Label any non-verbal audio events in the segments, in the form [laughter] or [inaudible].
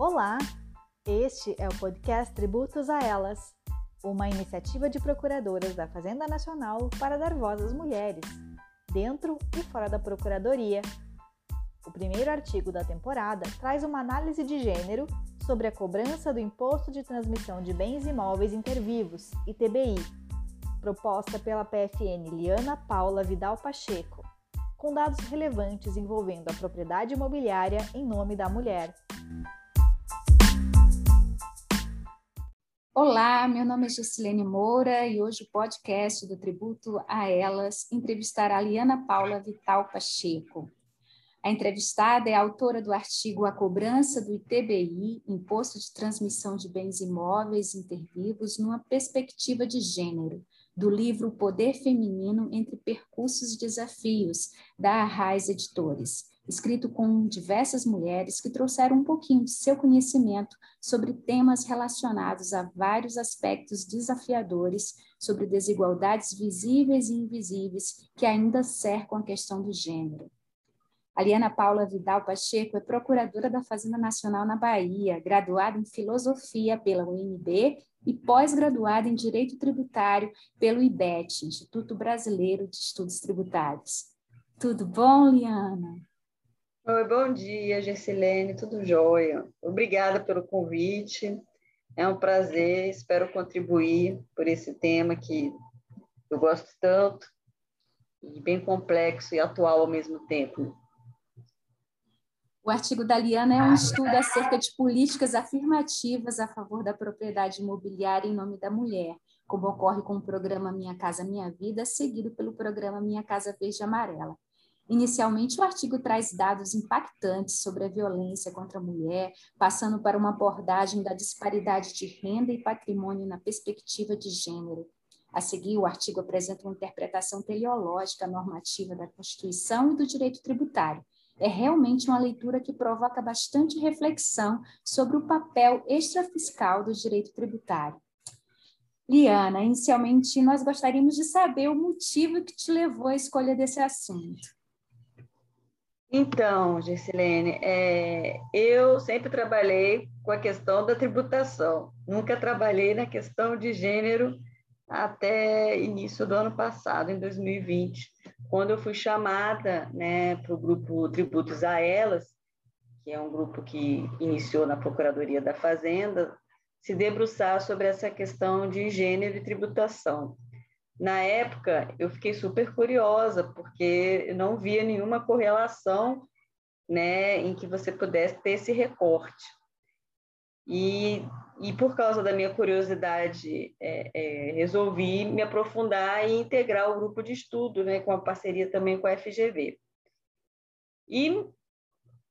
Olá! Este é o podcast Tributos a Elas, uma iniciativa de procuradoras da Fazenda Nacional para dar voz às mulheres, dentro e fora da Procuradoria. O primeiro artigo da temporada traz uma análise de gênero sobre a cobrança do Imposto de Transmissão de Bens Imóveis Intervivos, ITBI, proposta pela PFN Liana Paula Vidal Pacheco, com dados relevantes envolvendo a propriedade imobiliária em nome da mulher. Olá, meu nome é Gessilene Moura e hoje o podcast do Tributo a Elas entrevistará a Liana Paula Vital Pacheco. A entrevistada é autora do artigo A Cobrança do ITBI, Imposto de Transmissão de Bens Imóveis Intervivos, numa Perspectiva de Gênero, do livro Poder Feminino entre Percursos e Desafios, da Arraiz Editores escrito com diversas mulheres que trouxeram um pouquinho de seu conhecimento sobre temas relacionados a vários aspectos desafiadores sobre desigualdades visíveis e invisíveis que ainda cercam a questão do gênero. Aliana Paula Vidal Pacheco é procuradora da Fazenda Nacional na Bahia, graduada em Filosofia pela UNB e pós-graduada em Direito Tributário pelo IBET, Instituto Brasileiro de Estudos Tributários. Tudo bom, Liana? Oi, bom dia, Gessilene, tudo jóia? Obrigada pelo convite. É um prazer, espero contribuir por esse tema que eu gosto tanto e bem complexo e atual ao mesmo tempo. O artigo da Liana é um estudo acerca de políticas afirmativas a favor da propriedade imobiliária em nome da mulher, como ocorre com o programa Minha Casa Minha Vida, seguido pelo programa Minha Casa Verde Amarela. Inicialmente, o artigo traz dados impactantes sobre a violência contra a mulher, passando para uma abordagem da disparidade de renda e patrimônio na perspectiva de gênero. A seguir, o artigo apresenta uma interpretação teleológica normativa da Constituição e do direito tributário. É realmente uma leitura que provoca bastante reflexão sobre o papel extrafiscal do direito tributário. Liana, inicialmente nós gostaríamos de saber o motivo que te levou à escolha desse assunto. Então, Gessilene, é, eu sempre trabalhei com a questão da tributação, nunca trabalhei na questão de gênero até início do ano passado, em 2020, quando eu fui chamada né, para o grupo Tributos a Elas, que é um grupo que iniciou na Procuradoria da Fazenda, se debruçar sobre essa questão de gênero e tributação. Na época, eu fiquei super curiosa, porque eu não via nenhuma correlação né, em que você pudesse ter esse recorte. E, e por causa da minha curiosidade, é, é, resolvi me aprofundar e integrar o grupo de estudo, né, com a parceria também com a FGV. E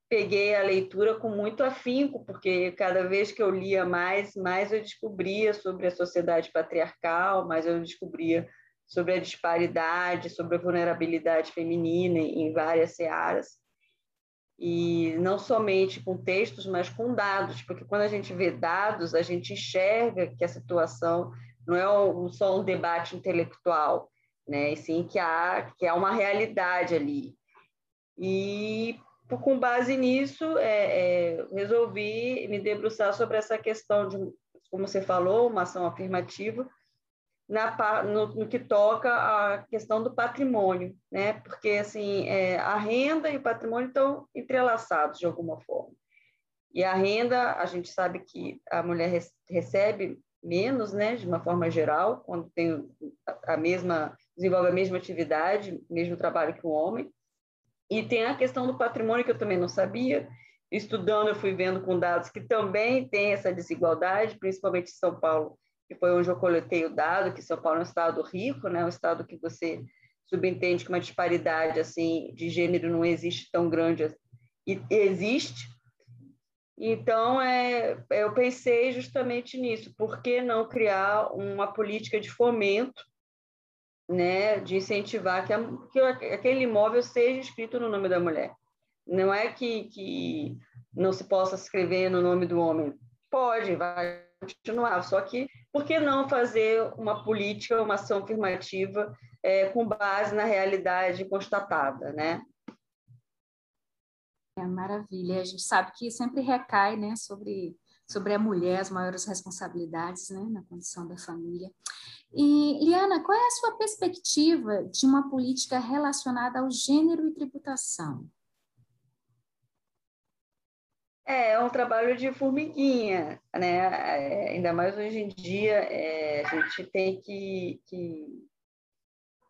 peguei a leitura com muito afinco, porque cada vez que eu lia mais, mais eu descobria sobre a sociedade patriarcal, mais eu descobria sobre a disparidade, sobre a vulnerabilidade feminina em várias searas. E não somente com textos, mas com dados, porque quando a gente vê dados, a gente enxerga que a situação não é só um debate intelectual, né? e sim que há, que há uma realidade ali. E com base nisso, é, é, resolvi me debruçar sobre essa questão de, como você falou, uma ação afirmativa, na, no, no, que toca à questão do patrimônio, né? Porque assim é, a renda e o patrimônio estão entrelaçados de alguma forma. E a renda, a gente sabe que a mulher recebe menos, né? De uma forma geral, quando tem a mesma desenvolve a mesma atividade, mesmo trabalho que o homem. E tem a questão do patrimônio que eu também não sabia. Estudando, eu fui vendo com dados que também tem essa desigualdade, principalmente em São Paulo que foi onde eu coletei o dado, que São Paulo é um estado rico, né? um estado que você subentende que uma disparidade assim de gênero não existe tão grande e existe. Então, é, eu pensei justamente nisso, por que não criar uma política de fomento, né, de incentivar que, a, que aquele imóvel seja escrito no nome da mulher. Não é que, que não se possa escrever no nome do homem. Pode, vai continuar, só que por que não fazer uma política, uma ação afirmativa é, com base na realidade constatada, né? É, maravilha. A gente sabe que sempre recai né, sobre, sobre a mulher as maiores responsabilidades né, na condição da família. E, Liana, qual é a sua perspectiva de uma política relacionada ao gênero e tributação? É, é um trabalho de formiguinha, né? É, ainda mais hoje em dia, é, a gente tem que, que,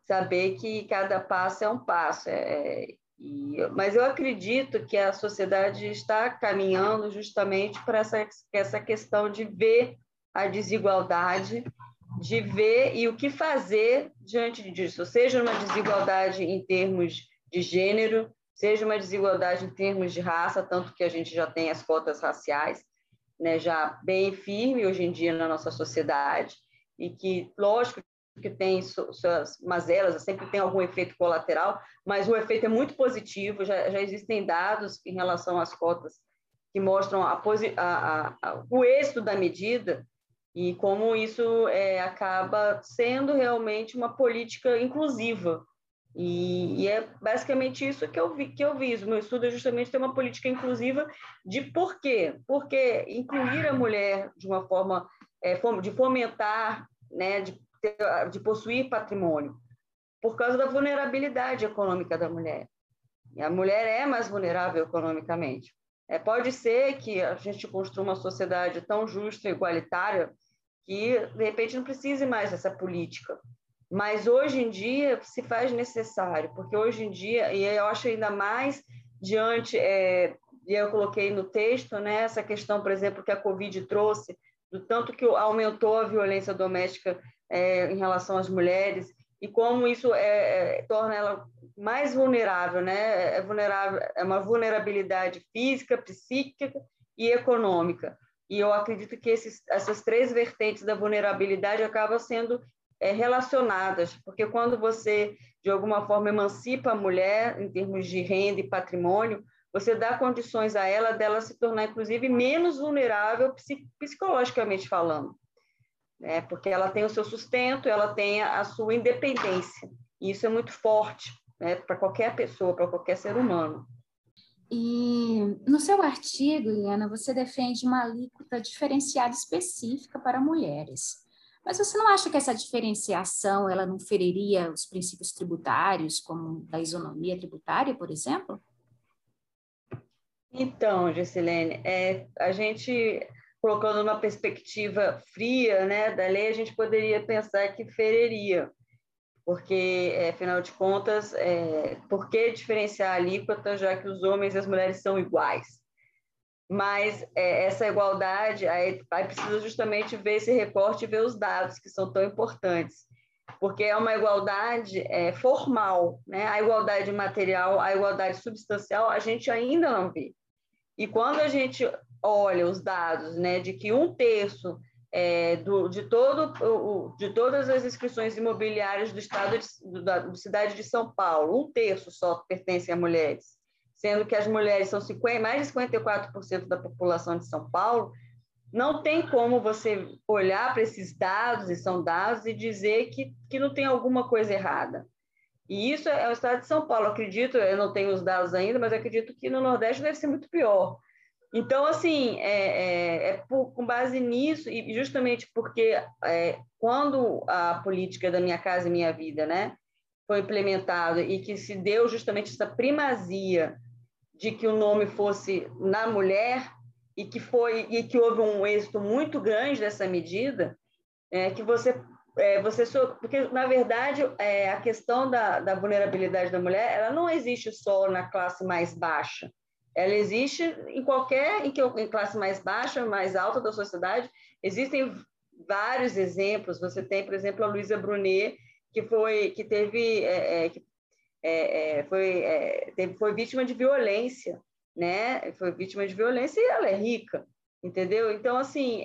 saber que cada passo é um passo. É, e, mas eu acredito que a sociedade está caminhando justamente para essa, essa questão de ver a desigualdade, de ver e o que fazer diante disso, seja uma desigualdade em termos de gênero, seja uma desigualdade em termos de raça, tanto que a gente já tem as cotas raciais, né, já bem firme hoje em dia na nossa sociedade, e que, lógico, que tem suas mazelas, sempre tem algum efeito colateral, mas o efeito é muito positivo, já, já existem dados em relação às cotas que mostram a, a, a, o êxito da medida e como isso é, acaba sendo realmente uma política inclusiva, e, e, é basicamente isso que eu vi, que eu viso. Meu estudo é justamente ter uma política inclusiva de por quê? Porque incluir a mulher de uma forma é, de fomentar, né, de, de possuir patrimônio, por causa da vulnerabilidade econômica da mulher. E a mulher é mais vulnerável economicamente. É, pode ser que a gente construa uma sociedade tão justa e igualitária que, de repente, não precise mais dessa política. Mas hoje em dia se faz necessário, porque hoje em dia, e eu acho ainda mais diante, é, e eu coloquei no texto, né, essa questão, por exemplo, que a Covid trouxe, do tanto que aumentou a violência doméstica é, em relação às mulheres, e como isso é, é, torna ela mais vulnerável, né? É vulnerável, é uma vulnerabilidade física, psíquica e econômica. E eu acredito que esses, essas três vertentes da vulnerabilidade acabam sendo é, relacionadas, porque quando você, de alguma forma, emancipa a mulher em termos de renda e patrimônio, você dá condições a ela dela se tornar, inclusive, menos vulnerável psicologicamente falando, né? porque ela tem o seu sustento, ela tem a sua independência, e isso é muito forte né? para qualquer pessoa, para qualquer ser humano. E no seu artigo, Helena, você defende uma alíquota diferenciada específica para mulheres. Mas você não acha que essa diferenciação ela não feriria os princípios tributários, como da isonomia tributária, por exemplo? Então, Gessilene, é, a gente colocando uma perspectiva fria né, da lei, a gente poderia pensar que feriria, porque, é, afinal de contas, é, por que diferenciar a alíquota, já que os homens e as mulheres são iguais? mas é, essa igualdade, aí, aí, precisa justamente ver esse recorte e ver os dados que são tão importantes, porque é uma igualdade é, formal, né? a igualdade material, a igualdade substancial, a gente ainda não vê. E quando a gente olha os dados né, de que um terço é, do, de, todo, o, de todas as inscrições imobiliárias do estado de, da, da cidade de São Paulo, um terço só pertencem a mulheres sendo que as mulheres são 50, mais de 54% da população de São Paulo, não tem como você olhar para esses dados, e são dados, e dizer que, que não tem alguma coisa errada. E isso é o estado de São Paulo. acredito, eu não tenho os dados ainda, mas acredito que no Nordeste deve ser muito pior. Então, assim, é, é, é por, com base nisso, e justamente porque é, quando a política da Minha Casa e Minha Vida né, foi implementada e que se deu justamente essa primazia de que o nome fosse na mulher e que foi e que houve um êxito muito grande dessa medida, é, que você é, você porque na verdade é, a questão da, da vulnerabilidade da mulher ela não existe só na classe mais baixa, ela existe em qualquer em, que, em classe mais baixa, mais alta da sociedade. Existem vários exemplos. Você tem, por exemplo, a Luísa Brunet, que foi que teve é, é, que é, é, foi, teve, foi vítima de violência, né? Foi vítima de violência e ela é rica, entendeu? Então, assim,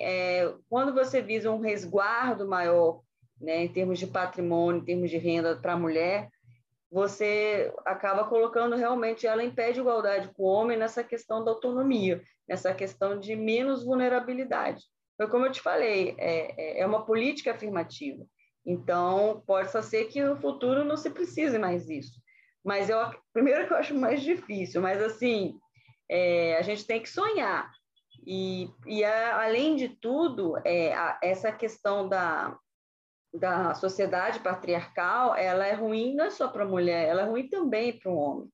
quando você visa um resguardo maior, né, em termos de patrimônio, em termos de renda para a mulher, você acaba colocando realmente ela em pé de igualdade com o homem nessa questão da autonomia, nessa questão de menos vulnerabilidade. Foi como eu te falei, é, é, é uma política afirmativa. Então, pode ser que no futuro não se precise mais disso. Mas eu, primeiro que eu acho mais difícil, mas assim, é, a gente tem que sonhar. E, e a, além de tudo, é, a, essa questão da, da sociedade patriarcal, ela é ruim não é só para a mulher, ela é ruim também para o homem.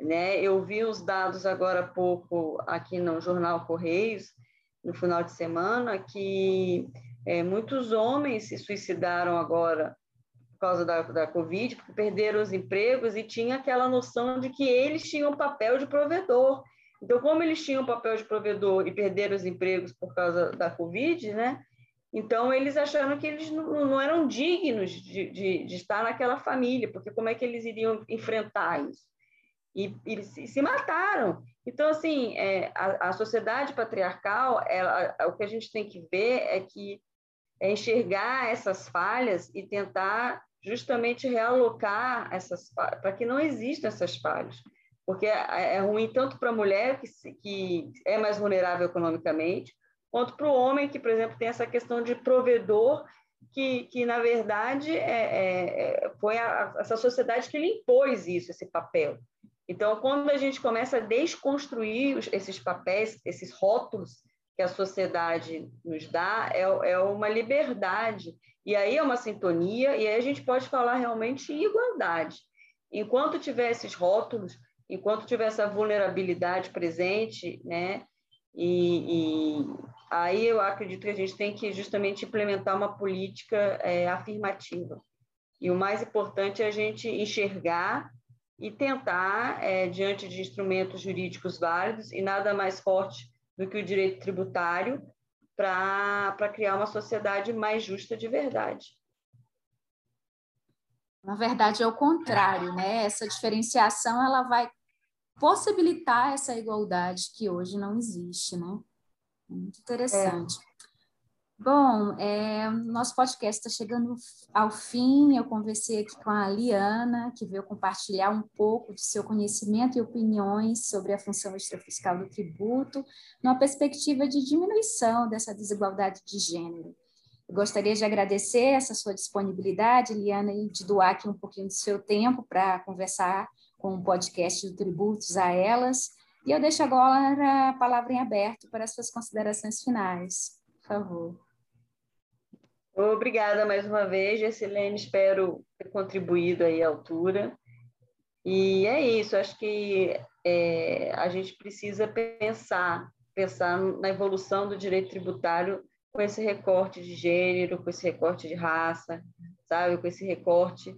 Né? Eu vi os dados agora há pouco aqui no jornal Correios, no final de semana, que é, muitos homens se suicidaram agora por causa da, da Covid, porque perderam os empregos e tinha aquela noção de que eles tinham papel de provedor. Então, como eles tinham papel de provedor e perderam os empregos por causa da Covid, né? Então, eles acharam que eles não, não eram dignos de, de, de, estar naquela família, porque como é que eles iriam enfrentar isso? E, e se, se mataram. Então, assim, é, a, a, sociedade patriarcal, ela, o que a gente tem que ver é que é enxergar essas falhas e tentar justamente realocar essas para que não existam essas falhas porque é, é ruim tanto para a mulher que, que é mais vulnerável economicamente quanto para o homem que por exemplo tem essa questão de provedor que, que na verdade é, é, é foi a, essa sociedade que lhe impôs isso esse papel então quando a gente começa a desconstruir esses papéis esses rótulos que a sociedade nos dá é, é uma liberdade. E aí é uma sintonia, e aí a gente pode falar realmente em igualdade. Enquanto tiver esses rótulos, enquanto tiver essa vulnerabilidade presente, né? E, e aí eu acredito que a gente tem que justamente implementar uma política é, afirmativa. E o mais importante é a gente enxergar e tentar, é, diante de instrumentos jurídicos válidos, e nada mais forte do que o direito tributário para criar uma sociedade mais justa de verdade. Na verdade, é o contrário, né? Essa diferenciação ela vai possibilitar essa igualdade que hoje não existe, né? Muito interessante. É. Bom, é, nosso podcast está chegando ao fim. Eu conversei aqui com a Liana, que veio compartilhar um pouco de seu conhecimento e opiniões sobre a função extrafiscal do tributo, numa perspectiva de diminuição dessa desigualdade de gênero. Eu gostaria de agradecer essa sua disponibilidade, Liana, e de doar aqui um pouquinho do seu tempo para conversar com o podcast do Tributos a elas. E eu deixo agora a palavra em aberto para as suas considerações finais. Por favor. Obrigada mais uma vez, Gessilene. Espero ter contribuído aí à altura. E é isso, acho que é, a gente precisa pensar, pensar na evolução do direito tributário com esse recorte de gênero, com esse recorte de raça, sabe, com esse recorte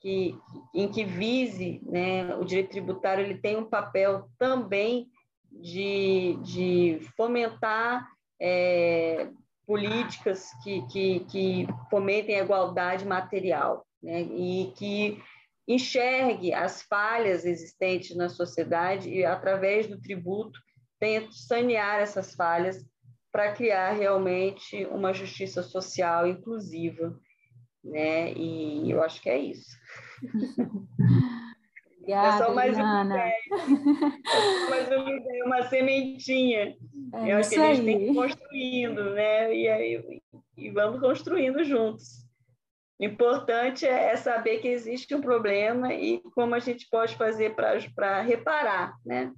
que, em que vise, né, o direito tributário ele tem um papel também de, de fomentar é, políticas que, que, que fomentem a igualdade material né? e que enxergue as falhas existentes na sociedade e, através do tributo, tente sanear essas falhas para criar realmente uma justiça social inclusiva. Né? E eu acho que é isso. Obrigada, [laughs] é só mais uma ideia. É mais uma ideia, uma sementinha. É Eu acho que a gente aí. tem que ir construindo, né? E, aí, e vamos construindo juntos. O importante é, é saber que existe um problema e como a gente pode fazer para reparar, né?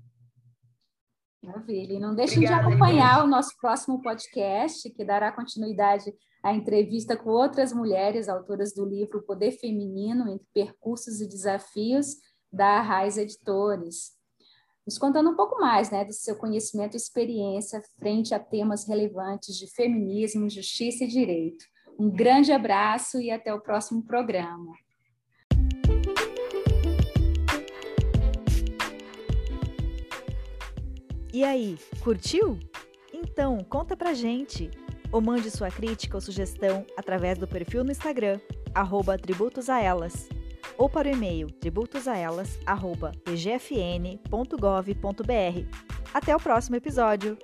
Maravilha. E não deixem Obrigada, de acompanhar gente. o nosso próximo podcast, que dará continuidade à entrevista com outras mulheres autoras do livro Poder Feminino entre Percursos e Desafios, da Raiz Editores, nos contando um pouco mais né, do seu conhecimento e experiência frente a temas relevantes de feminismo, justiça e direito. Um grande abraço e até o próximo programa. E aí, curtiu? Então, conta pra gente! Ou mande sua crítica ou sugestão através do perfil no Instagram, arroba tributos a elas ou para o e-mail tributosaelas.pgfn.gov.br. Até o próximo episódio!